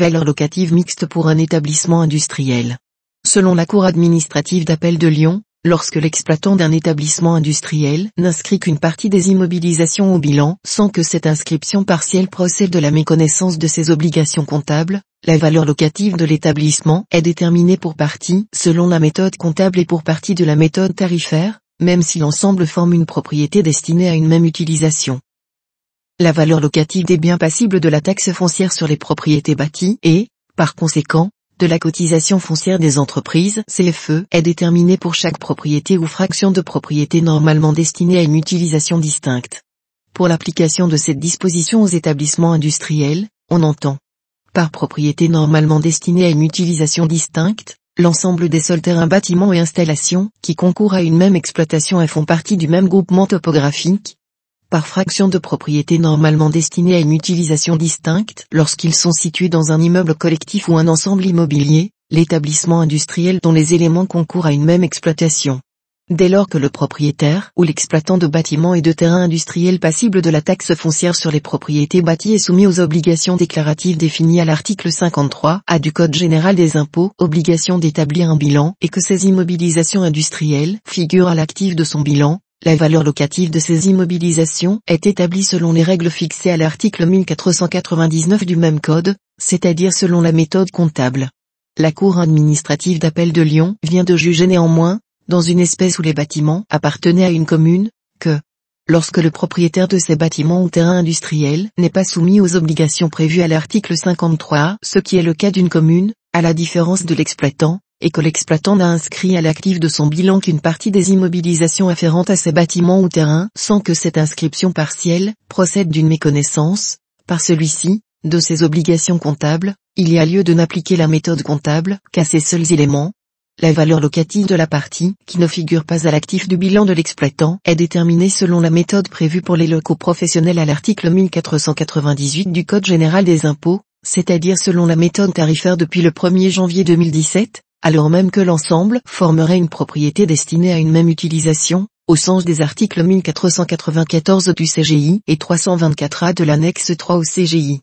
Valeur locative mixte pour un établissement industriel. Selon la Cour administrative d'appel de Lyon, lorsque l'exploitant d'un établissement industriel n'inscrit qu'une partie des immobilisations au bilan sans que cette inscription partielle procède de la méconnaissance de ses obligations comptables, la valeur locative de l'établissement est déterminée pour partie selon la méthode comptable et pour partie de la méthode tarifaire, même si l'ensemble forme une propriété destinée à une même utilisation. La valeur locative des biens passibles de la taxe foncière sur les propriétés bâties et, par conséquent, de la cotisation foncière des entreprises CFE est déterminée pour chaque propriété ou fraction de propriété normalement destinée à une utilisation distincte. Pour l'application de cette disposition aux établissements industriels, on entend par propriété normalement destinée à une utilisation distincte, l'ensemble des sols terrains bâtiments et installations qui concourent à une même exploitation et font partie du même groupement topographique, par fraction de propriété normalement destinée à une utilisation distincte lorsqu'ils sont situés dans un immeuble collectif ou un ensemble immobilier, l'établissement industriel dont les éléments concourent à une même exploitation. Dès lors que le propriétaire ou l'exploitant de bâtiments et de terrains industriels passibles de la taxe foncière sur les propriétés bâties est soumis aux obligations déclaratives définies à l'article 53 A du Code général des impôts, obligation d'établir un bilan, et que ces immobilisations industrielles figurent à l'actif de son bilan, la valeur locative de ces immobilisations est établie selon les règles fixées à l'article 1499 du même code, c'est-à-dire selon la méthode comptable. La Cour administrative d'appel de Lyon vient de juger néanmoins, dans une espèce où les bâtiments appartenaient à une commune, que, lorsque le propriétaire de ces bâtiments ou terrains industriels n'est pas soumis aux obligations prévues à l'article 53, ce qui est le cas d'une commune, à la différence de l'exploitant, et que l'exploitant n'a inscrit à l'actif de son bilan qu'une partie des immobilisations afférentes à ces bâtiments ou terrains sans que cette inscription partielle procède d'une méconnaissance, par celui-ci, de ses obligations comptables, il y a lieu de n'appliquer la méthode comptable qu'à ces seuls éléments. La valeur locative de la partie, qui ne figure pas à l'actif du bilan de l'exploitant, est déterminée selon la méthode prévue pour les locaux professionnels à l'article 1498 du Code général des impôts, c'est-à-dire selon la méthode tarifaire depuis le 1er janvier 2017, alors même que l'ensemble formerait une propriété destinée à une même utilisation, au sens des articles 1494 du CGI et 324A de l'annexe 3 au CGI.